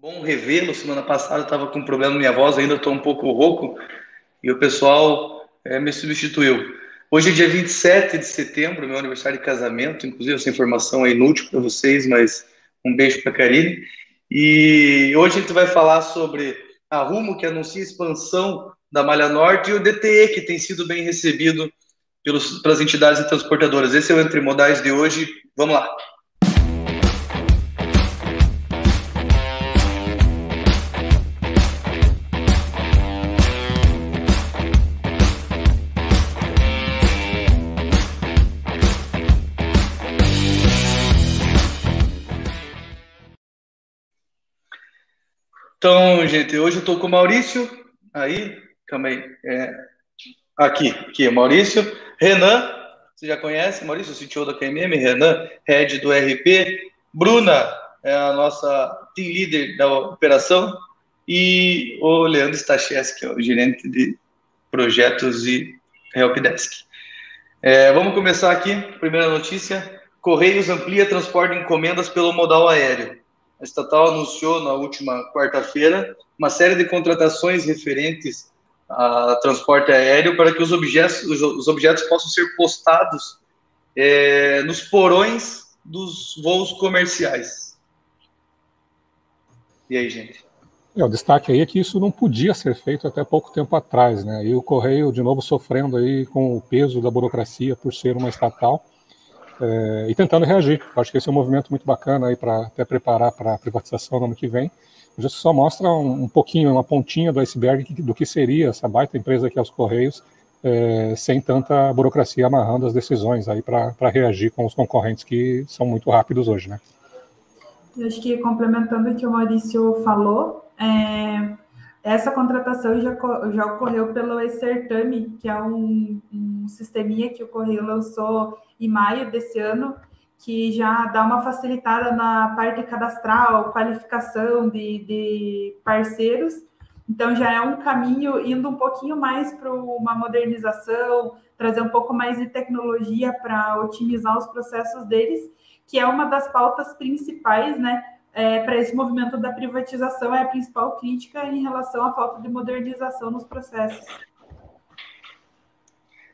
Bom revê-lo. Semana passada estava com problema na minha voz, ainda estou um pouco rouco e o pessoal é, me substituiu. Hoje é dia 27 de setembro, meu aniversário de casamento. Inclusive, essa informação é inútil para vocês, mas um beijo para a Karine. E hoje a gente vai falar sobre a Rumo, que anuncia expansão da Malha Norte, e o DTE, que tem sido bem recebido pelas entidades transportadoras. Esse é o Entre Modais de hoje. Vamos lá. Então, gente, hoje eu estou com o Maurício. Aí, calma aí. É, aqui, aqui, Maurício. Renan, você já conhece, Maurício, CTO da KMM. Renan, head do RP. Bruna, é a nossa team leader da operação. E o Leandro Stachés, que é o gerente de projetos e helpdesk. É, vamos começar aqui. Primeira notícia: Correios amplia transporte de encomendas pelo modal aéreo a estatal anunciou na última quarta-feira uma série de contratações referentes a transporte aéreo para que os objetos, os objetos possam ser postados é, nos porões dos voos comerciais. E aí, gente? É, o destaque aí é que isso não podia ser feito até pouco tempo atrás, né? E o Correio, de novo, sofrendo aí com o peso da burocracia por ser uma estatal é, e tentando reagir. Acho que esse é um movimento muito bacana aí para até preparar para a privatização no ano que vem. Isso só mostra um, um, pouquinho, uma pontinha do iceberg do que seria essa baita empresa que é os Correios, é, sem tanta burocracia amarrando as decisões aí para reagir com os concorrentes que são muito rápidos hoje, né? Eu acho que complementando o que o Maurício falou, é, essa contratação já, já ocorreu pelo e-Certame, que é um, um sisteminha que o Correio lançou em maio desse ano, que já dá uma facilitada na parte cadastral, qualificação de, de parceiros. Então, já é um caminho indo um pouquinho mais para uma modernização, trazer um pouco mais de tecnologia para otimizar os processos deles, que é uma das pautas principais, né? É, para esse movimento da privatização é a principal crítica em relação à falta de modernização nos processos.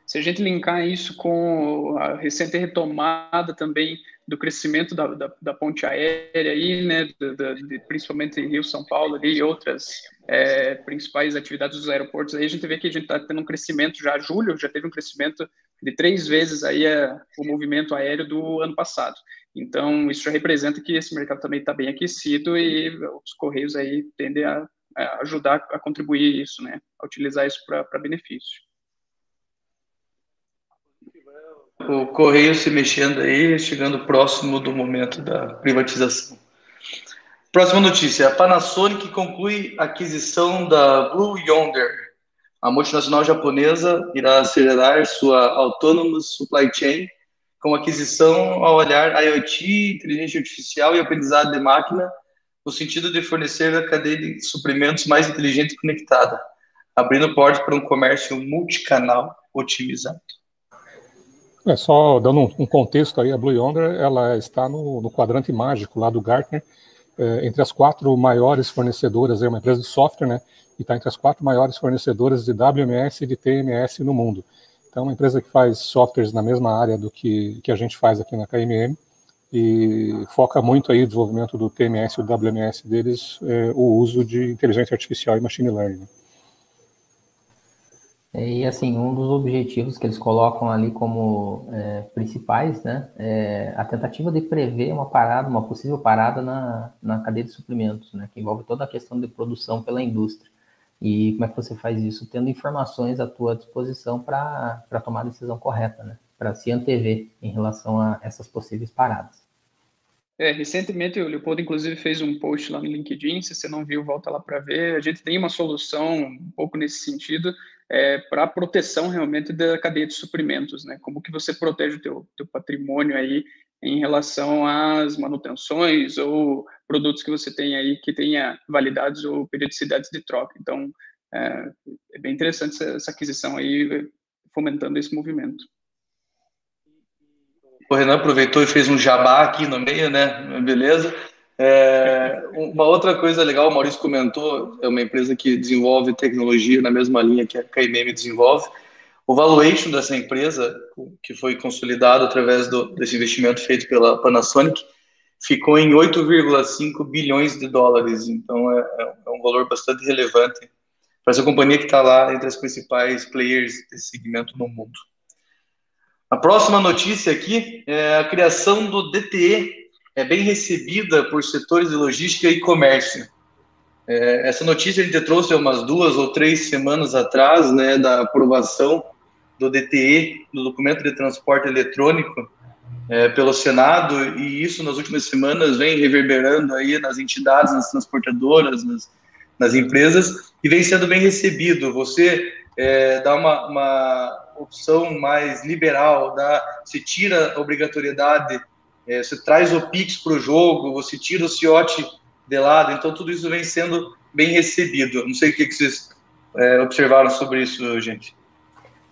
Se a gente linkar isso com a recente retomada também do crescimento da, da, da ponte aérea aí, né, de, principalmente Rio, São Paulo ali, e outras é, principais atividades dos aeroportos, aí a gente vê que a gente está tendo um crescimento já, julho já teve um crescimento de três vezes aí é, o movimento aéreo do ano passado. Então, isso já representa que esse mercado também está bem aquecido e os Correios aí tendem a, a ajudar a contribuir isso, né? A utilizar isso para benefício. O Correio se mexendo aí, chegando próximo do momento da privatização. Próxima notícia: a Panasonic conclui a aquisição da Blue Yonder. A multinacional japonesa irá acelerar sua Autonomous Supply Chain com aquisição ao olhar IoT, inteligência artificial e aprendizado de máquina, no sentido de fornecer a cadeia de suprimentos mais inteligente e conectada, abrindo portas para um comércio multicanal otimizado. É, só dando um, contexto aí, a Blue Yonder ela está no, no quadrante mágico lá do Gartner, é, entre as quatro maiores fornecedoras, é uma empresa de software, né, e está entre as quatro maiores fornecedoras de WMS e de TMS no mundo. É uma empresa que faz softwares na mesma área do que, que a gente faz aqui na KMM e foca muito aí o desenvolvimento do TMS e WMS deles, é, o uso de inteligência artificial e machine learning. É, e assim, um dos objetivos que eles colocam ali como é, principais, né, é a tentativa de prever uma parada, uma possível parada na, na cadeia de suprimentos, né, que envolve toda a questão de produção pela indústria. E como é que você faz isso? Tendo informações à tua disposição para tomar a decisão correta, né? Para se antever em relação a essas possíveis paradas. É, recentemente o Leopoldo, inclusive, fez um post lá no LinkedIn. Se você não viu, volta lá para ver. A gente tem uma solução um pouco nesse sentido é, para a proteção realmente da cadeia de suprimentos, né? Como que você protege o teu, teu patrimônio aí em relação às manutenções ou produtos que você tem aí que tenha validades ou periodicidades de troca. Então, é, é bem interessante essa, essa, aquisição aí, fomentando esse movimento. O Renan aproveitou e fez um jabá aqui no meio, né? Beleza. É, uma outra coisa legal, o Maurício comentou, é uma empresa que desenvolve tecnologia na mesma linha que a KMM desenvolve. O valuation dessa empresa, que foi consolidado através do, desse investimento feito pela Panasonic, ficou em 8,5 bilhões de dólares. Então, é, é, um valor bastante relevante para essa companhia que está lá entre as principais players desse segmento no mundo. A próxima notícia aqui é a criação do DTE, é bem recebida por setores de logística e comércio. É, essa notícia a gente trouxe umas duas ou três semanas atrás, né, da aprovação do DTE, do documento de transporte eletrônico, é, pelo Senado, e isso nas últimas semanas vem reverberando aí nas entidades, nas transportadoras, nas, nas empresas, e vem sendo bem recebido. Você é, dá uma, uma opção mais liberal, dá, se tira a obrigatoriedade, é, você traz o Pix para o jogo, você tira o Ciote de lado, então tudo isso vem sendo bem recebido. Não sei o que, que vocês é, observaram sobre isso, gente.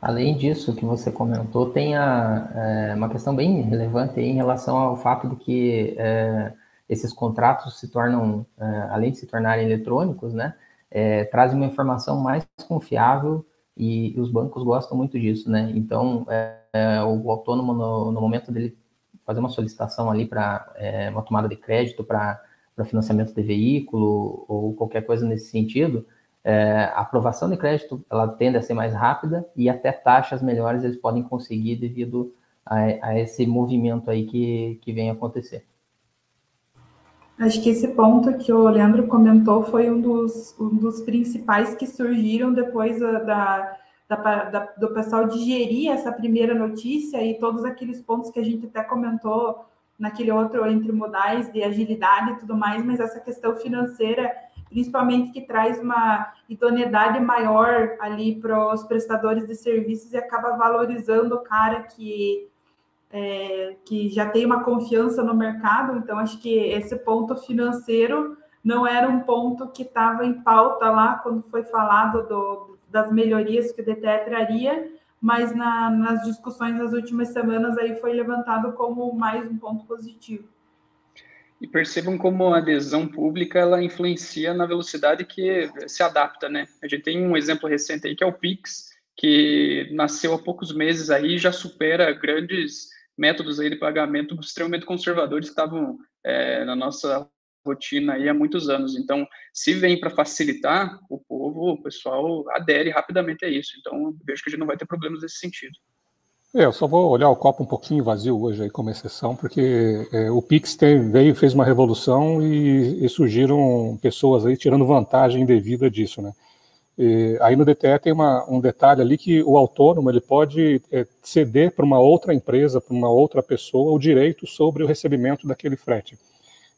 Além disso que você comentou, tem a, é, uma questão bem relevante em relação ao fato de que é, esses contratos se tornam, é, além de se tornarem eletrônicos, né, é, trazem uma informação mais confiável e, os bancos gostam muito disso, né? Então, é, é, o autônomo, no, no, momento dele fazer uma solicitação ali para uma tomada de crédito para financiamento de veículo ou qualquer coisa nesse sentido, é, a aprovação de crédito ela tende a ser mais rápida e até taxas melhores eles podem conseguir devido a, a esse movimento aí que, que vem acontecer. Acho que esse ponto que o Leandro comentou foi um dos, um dos principais que surgiram depois da, da, da, do pessoal digerir essa primeira notícia e todos aqueles pontos que a gente até comentou naquele outro entre modais de agilidade e tudo mais, mas essa questão financeira principalmente que traz uma idoneidade maior ali para os prestadores de serviços e acaba valorizando o cara que, é, que já tem uma confiança no mercado. Então, acho que esse ponto financeiro não era um ponto que estava em pauta lá quando foi falado do, das melhorias que o DTE traria, mas na, nas discussões das últimas semanas aí foi levantado como mais um ponto positivo e percebam como a adesão pública ela influencia na velocidade que se adapta, né? A gente tem um exemplo recente aí que é o Pix, que nasceu há poucos meses aí já supera grandes métodos aí de pagamento extremamente conservadores que estavam é, na nossa rotina aí há muitos anos. Então, se vem para facilitar, o povo, o pessoal adere rapidamente a isso. Então, vejo que a gente não vai ter problemas nesse sentido. É, eu só vou olhar o copo um pouquinho vazio hoje aí como exceção, porque é, o Pix tem, veio, fez uma revolução e, e, surgiram pessoas aí tirando vantagem devida disso, né? E, aí no DTE tem uma, um detalhe ali que o autônomo ele pode é, ceder para uma outra empresa, para uma outra pessoa, o direito sobre o recebimento daquele frete.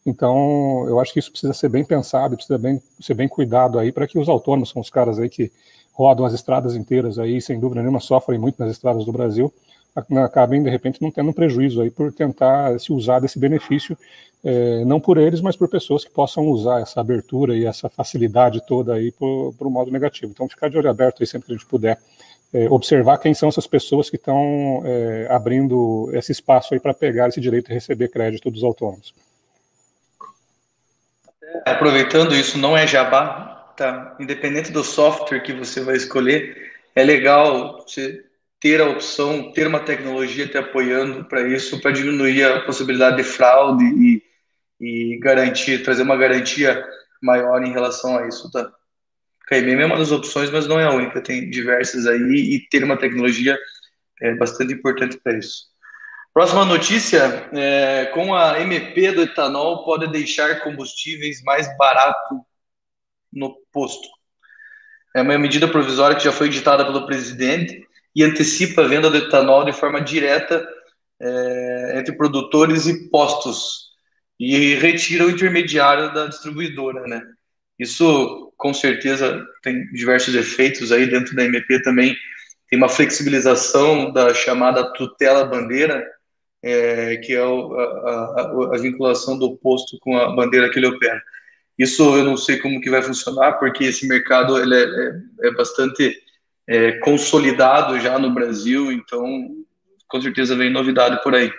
Então, eu acho que isso precisa ser bem pensado, precisa bem, ser bem cuidado aí para que os autônomos, são os caras aí que rodam as estradas inteiras aí, sem dúvida nenhuma, sofrem muito nas estradas do Brasil, acabem, de repente, não tendo um prejuízo aí por tentar se usar desse benefício, é, não por eles, mas por pessoas que possam usar essa abertura e essa facilidade toda aí para o modo negativo. Então, ficar de olho aberto aí sempre que a gente puder, é, observar quem são essas pessoas que estão é, abrindo esse espaço aí para pegar esse direito de receber crédito dos autônomos. Aproveitando isso, não é jabá, tá? Independente do software que você vai escolher, é legal você ter a opção, ter uma tecnologia te apoiando para isso, para diminuir a possibilidade de fraude e, e garantir, trazer uma garantia maior em relação a isso, tá? KMM é uma das opções, mas não é a única, tem diversas aí e ter uma tecnologia é bastante importante para isso. Próxima notícia, é, com a MP do etanol pode deixar combustíveis mais barato no posto. É uma medida provisória que já foi editada pelo presidente e antecipa a venda do etanol de forma direta é, entre produtores e postos e retira o intermediário da distribuidora, né? Isso com certeza tem diversos efeitos aí dentro da MP também tem uma flexibilização da chamada tutela bandeira, é, que é o, a, a, a, vinculação do posto com a bandeira que ele opera. Isso eu não sei como que vai funcionar, porque esse mercado ele é, é, é bastante é, consolidado já no Brasil, então com certeza vem novidade por aí.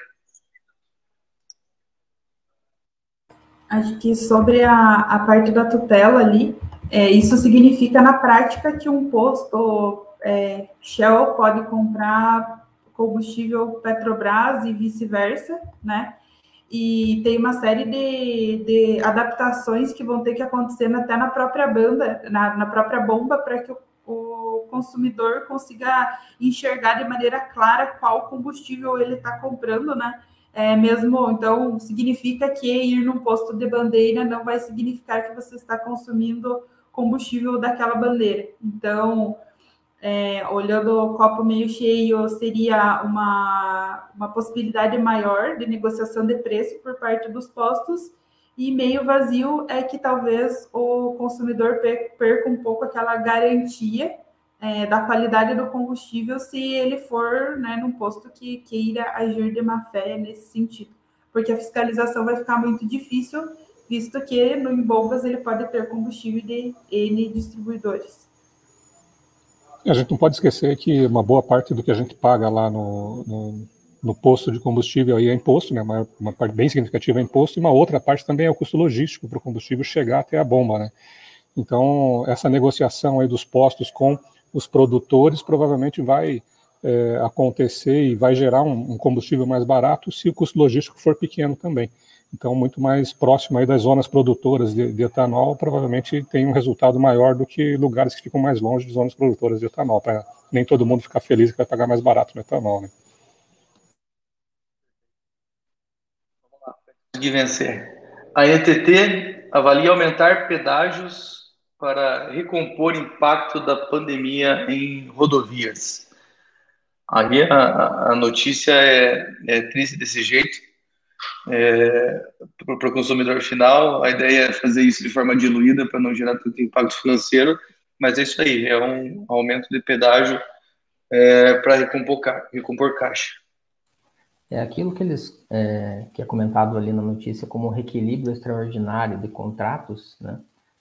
Acho que sobre a, a parte da tutela ali, é, isso significa na prática que um posto é, Shell pode comprar combustível Petrobras e vice-versa, né? E tem uma série de, de, adaptações que vão ter que acontecer até na própria banda, na, na própria bomba, para que o, o, consumidor consiga enxergar de maneira clara qual combustível ele está comprando, né? É, mesmo, então, significa que ir num posto de bandeira não vai significar que você está consumindo combustível daquela bandeira. Então, é, olhando o copo meio cheio, seria uma, uma possibilidade maior de negociação de preço por parte dos postos, e meio vazio é que talvez o consumidor perca um pouco aquela garantia é, da qualidade do combustível se ele for né, num posto que queira agir de má fé nesse sentido, porque a fiscalização vai ficar muito difícil, visto que no Embolvas ele pode ter combustível de N distribuidores. A gente não pode esquecer que uma boa parte do que a gente paga lá no, no, no posto de combustível aí é imposto, né? Uma, uma, parte bem significativa é imposto, e uma outra parte também é o custo logístico para o combustível chegar até a bomba, né? Então, essa negociação aí dos postos com os produtores provavelmente vai é, acontecer e vai gerar um, um, combustível mais barato se o custo logístico for pequeno também. Então, muito mais próximo aí das zonas produtoras de, de etanol, provavelmente tem um resultado maior do que lugares que ficam mais longe de zonas produtoras de etanol, para nem todo mundo ficar feliz que vai pagar mais barato no etanol. Né? De vencer. A ETT avalia aumentar pedágios para recompor impacto da pandemia em rodovias. Aí a, a notícia é, é, triste desse jeito. É, para o consumidor final, a ideia é fazer isso de forma diluída para não gerar tanto impacto financeiro, mas é isso aí, é um aumento de pedágio é, para recompor, recompor caixa. É aquilo que eles é, que é comentado ali na notícia como reequilíbrio extraordinário de contratos, né?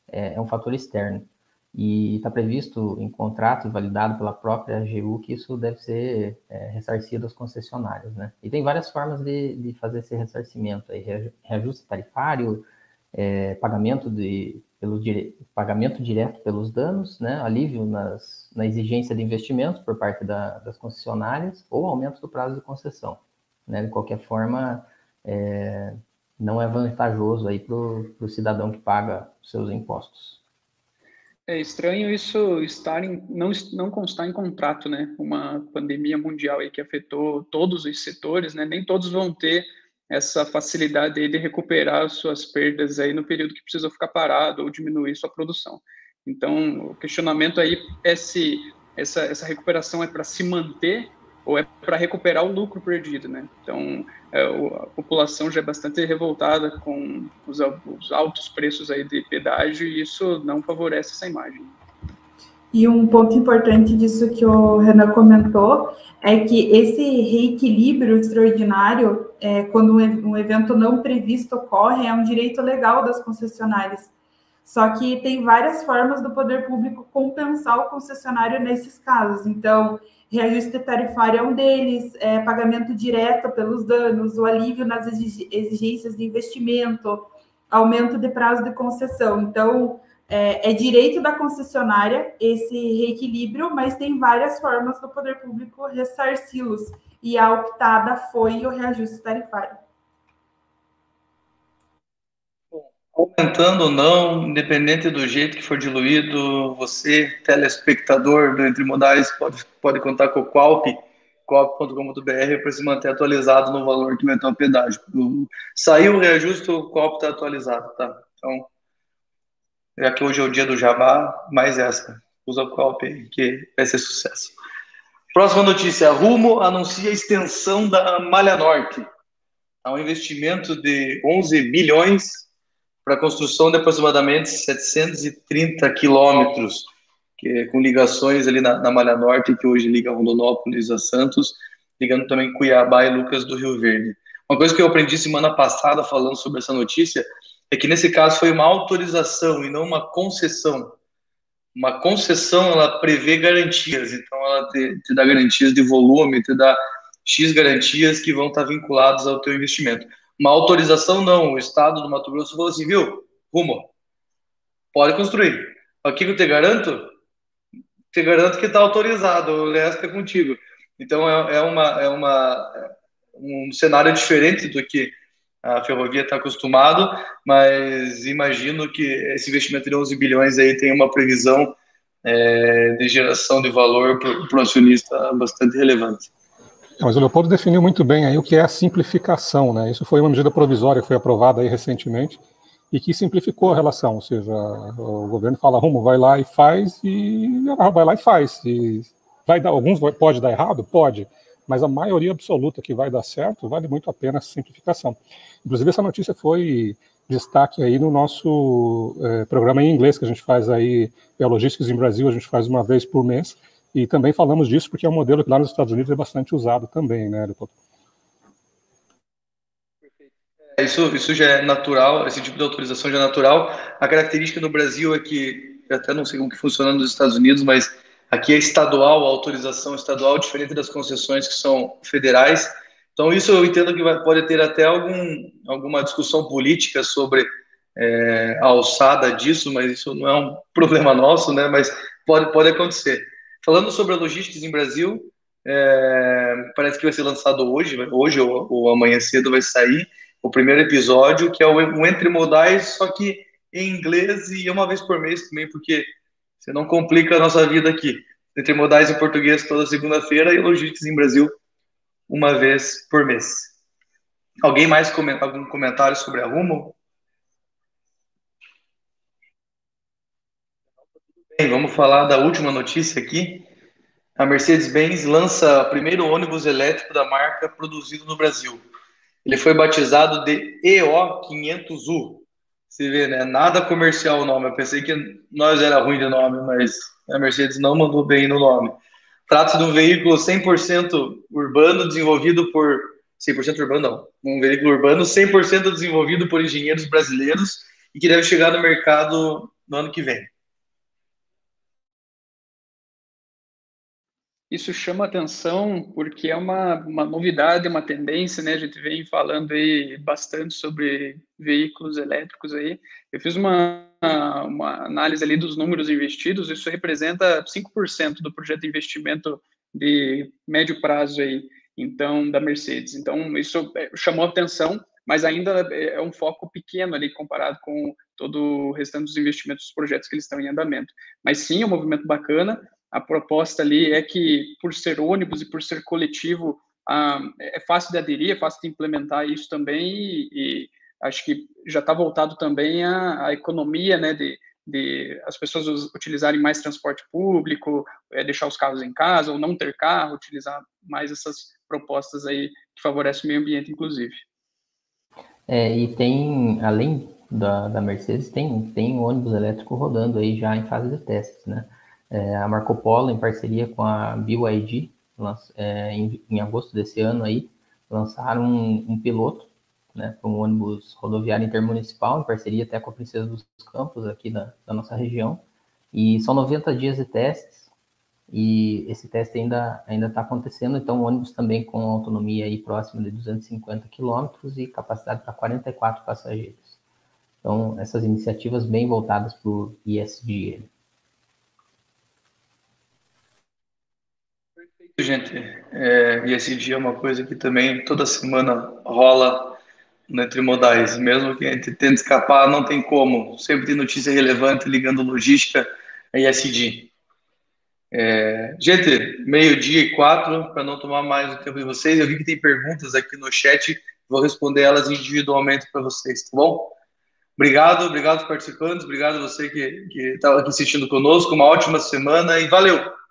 é, é um fator externo. E está previsto em contrato validado pela própria AGU que isso deve ser é, ressarcido às concessionárias. Né? E tem várias formas de, de fazer esse ressarcimento, aí, reajuste tarifário, é, pagamento, de, pelo dire, pagamento direto pelos danos, né? alívio nas, na exigência de investimentos por parte da, das concessionárias ou aumento do prazo de concessão. Né? De qualquer forma, é, não é vantajoso aí para o cidadão que paga seus impostos. É estranho isso estar em, não, não constar em contrato, né? Uma pandemia mundial aí que afetou todos os setores, né? Nem todos vão ter essa facilidade aí de recuperar suas perdas aí no período que precisou ficar parado ou diminuir sua produção. Então, o questionamento aí é se essa, essa recuperação é para se manter ou é para recuperar o lucro perdido, né? Então, é, a população já é bastante revoltada com os, os, altos preços aí de pedágio e isso não favorece essa imagem. E um ponto importante disso que o Renan comentou é que esse reequilíbrio extraordinário, é, quando um evento não previsto ocorre, é um direito legal das concessionárias. Só que tem várias formas do poder público compensar o concessionário nesses casos. Então, reajuste tarifário é um deles, é, pagamento direto pelos danos, o alívio nas exigências de investimento, aumento de prazo de concessão. Então, é, é, direito da concessionária esse reequilíbrio, mas tem várias formas do poder público ressarci-los. E a optada foi o reajuste tarifário. Aumentando ou não, independente do jeito que for diluído, você, telespectador do Entre Modais, pode, pode contar com o Qualp, qualp.com.br, para se manter atualizado no valor que vai ter o pedágio. Saiu o reajuste, o Qualp está atualizado, tá? Então, já que hoje é o dia do Jabá, mais essa. Usa o Qualp que vai ser sucesso. Próxima notícia: Rumo anuncia a extensão da Malha Norte. Há um investimento de 11 bilhões para construção de aproximadamente 730 quilômetros, com ligações ali na, na, Malha Norte, que hoje liga Rondonópolis a Santos, ligando também Cuiabá e Lucas do Rio Verde. Uma coisa que eu aprendi semana passada falando sobre essa notícia é que nesse caso foi uma autorização e não uma concessão. Uma concessão, ela prevê garantias, então ela te, te dá garantias de volume, te dá X garantias que vão estar vinculadas ao teu investimento. Uma autorização não, o Estado do Mato Grosso falou assim, viu, rumo, pode construir. Aqui que eu te garanto, te garanto que está autorizado, o resto é contigo. Então é, é, uma, é uma, um cenário diferente do que a ferrovia está acostumado, mas imagino que esse investimento de 11 bilhões aí tem uma previsão é, de geração de valor para o acionista bastante relevante. Mas o Leopoldo definiu muito bem aí o que é a simplificação, né? Isso foi uma medida provisória que foi aprovada aí recentemente e que simplificou a relação, ou seja, o governo fala, rumo, vai lá e faz e vai lá e faz. E vai dar, alguns pode dar errado, pode, mas a maioria absoluta que vai dar certo vale muito a pena essa simplificação. Inclusive essa notícia foi destaque aí no nosso é, programa em inglês que a gente faz aí, é Logísticas em Brasil, a gente faz uma vez por mês e também falamos disso porque é um modelo que lá nos Estados Unidos é bastante usado também, né, Leopoldo? É, isso, isso já é natural, esse tipo de autorização já é natural. A característica no Brasil é que, até não sei como que funciona nos Estados Unidos, mas aqui é estadual, a autorização estadual, diferente das concessões que são federais. Então, isso eu entendo que vai, pode ter até algum, alguma discussão política sobre é, a alçada disso, mas isso não é um problema nosso, né? Mas pode, pode acontecer. Falando sobre a logística em Brasil, é, parece que vai ser lançado hoje, hoje ou, ou amanhã cedo vai sair o primeiro episódio, que é o, Entre Modais, só que em inglês e uma vez por mês também, porque você não complica a nossa vida aqui. Entre Modais em português toda segunda-feira e Logísticas em Brasil uma vez por mês. Alguém mais comenta algum comentário sobre a Rumo? Bem, vamos falar da última notícia aqui. A Mercedes-Benz lança o primeiro ônibus elétrico da marca produzido no Brasil. Ele foi batizado de EO500U. Você vê, né? Nada comercial o nome. Eu pensei que nós era ruim de nome, mas a Mercedes não mandou bem no nome. Trata-se de um veículo 100% urbano desenvolvido por 100% urbano não, um veículo urbano 100% desenvolvido por engenheiros brasileiros e que deve chegar no mercado no ano que vem. Isso chama atenção porque é uma, uma novidade, uma tendência, né? A gente vem falando aí bastante sobre veículos elétricos aí. Eu fiz uma, uma análise ali dos números investidos, isso representa 5% do projeto de investimento de médio prazo aí, então, da Mercedes. Então, isso é, chamou atenção, mas ainda é um foco pequeno ali comparado com todo o restante dos investimentos dos projetos que eles estão em andamento. Mas sim, é um movimento bacana, a proposta ali é que, por ser ônibus e por ser coletivo, ah, é fácil de aderir, é fácil de implementar isso também, e, e acho que já está voltado também à, economia, né, de, de, as pessoas utilizarem mais transporte público, é, deixar os carros em casa, ou não ter carro, utilizar mais essas propostas aí que favorecem o meio ambiente, inclusive. É, e tem, além da, da Mercedes, tem, tem ônibus elétrico rodando aí já em fase de testes, né? É, a Marco Polo, em parceria com a BYD, é, em, em, agosto desse ano aí, lançaram um, um piloto né, para um ônibus rodoviário intermunicipal, em parceria até com a Princesa dos Campos, aqui da, da nossa região. E são 90 dias de testes, e esse teste ainda ainda está acontecendo, então o ônibus também com autonomia aí próxima de 250 quilômetros e capacidade para 44 passageiros. Então, essas iniciativas bem voltadas para o ISG. Gente. É, e esse dia é uma coisa que também toda semana rola no Entre Modais. Mesmo que a gente tente escapar, não tem como. Sempre tem notícia relevante ligando logística e SD. É, gente, meio-dia e quatro, para não tomar mais o tempo de vocês. Eu vi que tem perguntas aqui no chat, vou responder elas individualmente para vocês, tá bom? Obrigado, obrigado participantes, obrigado a você que estava aqui assistindo conosco. Uma ótima semana e valeu!